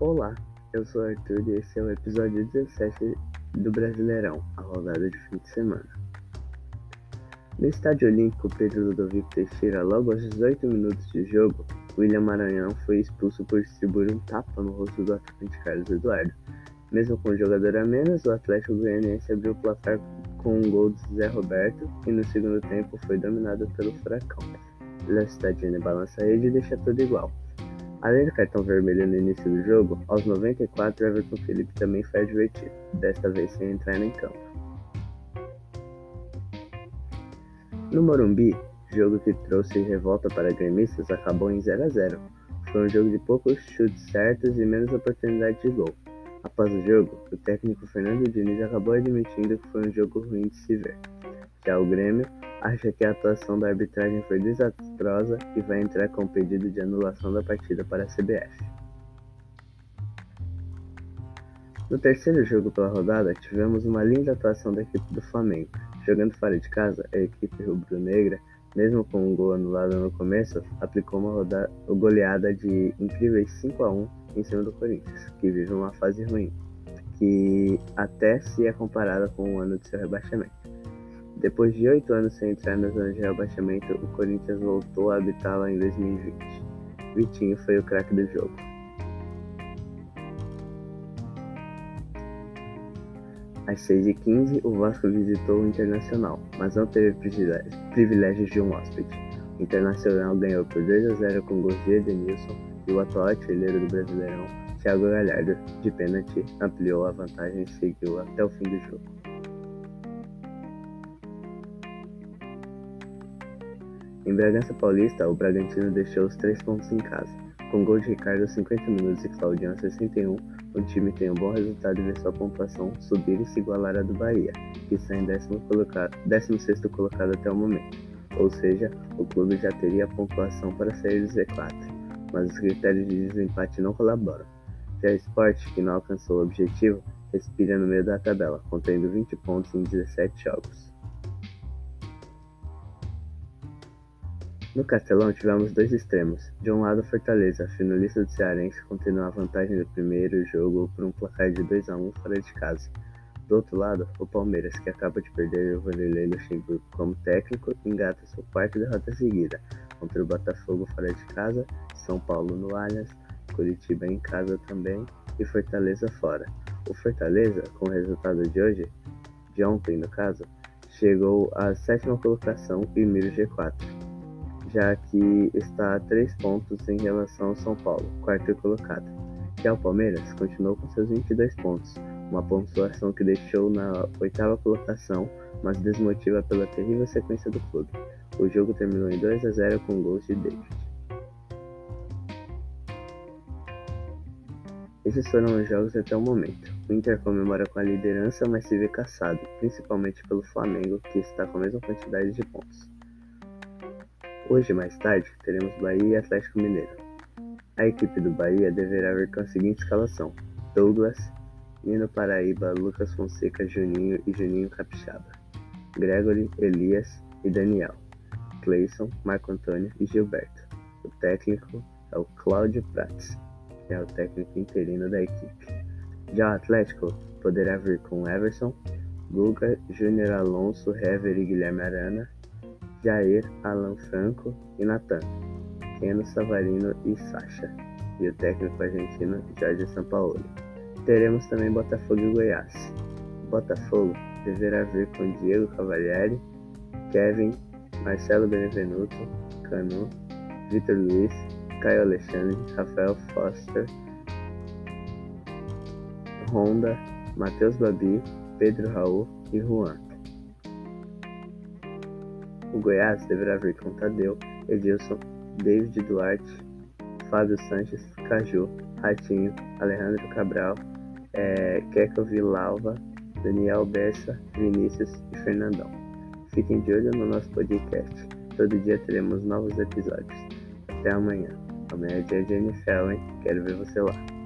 Olá, eu sou o Arthur e esse é o episódio 17 do Brasileirão, a rodada de fim de semana. No estádio olímpico Pedro Ludovico Teixeira, logo aos 18 minutos de jogo, William Maranhão foi expulso por distribuir um tapa no rosto do atacante Carlos Eduardo. Mesmo com o jogador a menos, o Atlético Goianiense abriu o placar com um gol de Zé Roberto e no segundo tempo foi dominado pelo Furacão. La Cidadina balança a rede e deixa tudo igual. Além do cartão vermelho no início do jogo, aos 94 Everton Felipe também foi advertido, desta vez sem entrar em campo. No Morumbi, jogo que trouxe revolta para gremistas acabou em 0 a 0. Foi um jogo de poucos chutes certos e menos oportunidade de gol. Após o jogo, o técnico Fernando Diniz acabou admitindo que foi um jogo ruim de se ver. Já o Grêmio acha que a atuação da arbitragem foi desastrosa e vai entrar com pedido de anulação da partida para a CBF. No terceiro jogo pela rodada, tivemos uma linda atuação da equipe do Flamengo. Jogando fora de casa, a equipe rubro-negra, mesmo com um gol anulado no começo, aplicou uma rodada, goleada de incríveis 5 a 1 em cima do Corinthians, que vive uma fase ruim, que até se é comparada com o ano de seu rebaixamento. Depois de oito anos sem entrar na zona de rebaixamento, o Corinthians voltou a habitá-la em 2020. Vitinho foi o craque do jogo. Às 6h15, o Vasco visitou o Internacional, mas não teve privilégios de um hóspede. O Internacional ganhou por 2 a 0 com gols de Edenilson e o atual artilheiro do Brasileirão, Thiago Galhardo, de pênalti, ampliou a vantagem e seguiu até o fim do jogo. Em Bragança Paulista, o Bragantino deixou os três pontos em casa. Com gol de Ricardo aos 50 minutos e Claudião aos 61, o time tem um bom resultado e vê sua pontuação subir e se igualar à do Bahia, que está em 16 colocado, colocado até o momento. Ou seja, o clube já teria a pontuação para sair do Z4, mas os critérios de desempate não colaboram. Já o Sport, que não alcançou o objetivo, respira no meio da tabela, contendo 20 pontos em 17 jogos. No Castelão tivemos dois extremos. De um lado, Fortaleza, finalista do Cearense, continua a vantagem do primeiro jogo por um placar de 2 a 1 fora de casa. Do outro lado, o Palmeiras, que acaba de perder o Vanderlei Luxemburgo como técnico, engata sua quarta derrota seguida contra o Botafogo fora de casa, São Paulo no Allianz, Curitiba em casa também e Fortaleza fora. O Fortaleza, com o resultado de hoje, de ontem no caso, chegou à sétima colocação e mira o G4 já que está a três pontos em relação ao São Paulo, quarto colocado. Já o Palmeiras continuou com seus 22 pontos, uma pontuação que deixou na oitava colocação, mas desmotiva pela terrível sequência do clube. O jogo terminou em 2 a 0 com gols de David. Esses foram os jogos até o momento. O Inter comemora com a liderança, mas se vê caçado, principalmente pelo Flamengo, que está com a mesma quantidade de pontos. Hoje, mais tarde, teremos Bahia e Atlético Mineiro. A equipe do Bahia deverá vir com a seguinte escalação: Douglas, Nino Paraíba, Lucas Fonseca, Juninho e Juninho Capixaba, Gregory, Elias e Daniel, Cleison, Marco Antônio e Gilberto. O técnico é o Cláudio Prats, que é o técnico interino da equipe. Já o Atlético poderá vir com Everson, Guga, Júnior Alonso, Hever e Guilherme Arana, Jair, Alan Franco e Natan, Keno Savarino e Sacha, e o técnico argentino Jorge Sampaoli. Teremos também Botafogo e Goiás. Botafogo deverá vir com Diego Cavalieri, Kevin, Marcelo Benevenuto, Canu, Vitor Luiz, Caio Alexandre, Rafael Foster, Honda, Matheus Babi, Pedro Raul e Juan. O Goiás deverá vir com Tadeu, Edilson, David Duarte, Fábio Sanches, Caju, Ratinho, Alejandro Cabral, é, Keco Daniel Bessa, Vinícius e Fernandão. Fiquem de olho no nosso podcast. Todo dia teremos novos episódios. Até amanhã. Amanhã é dia de NFL, hein? Quero ver você lá.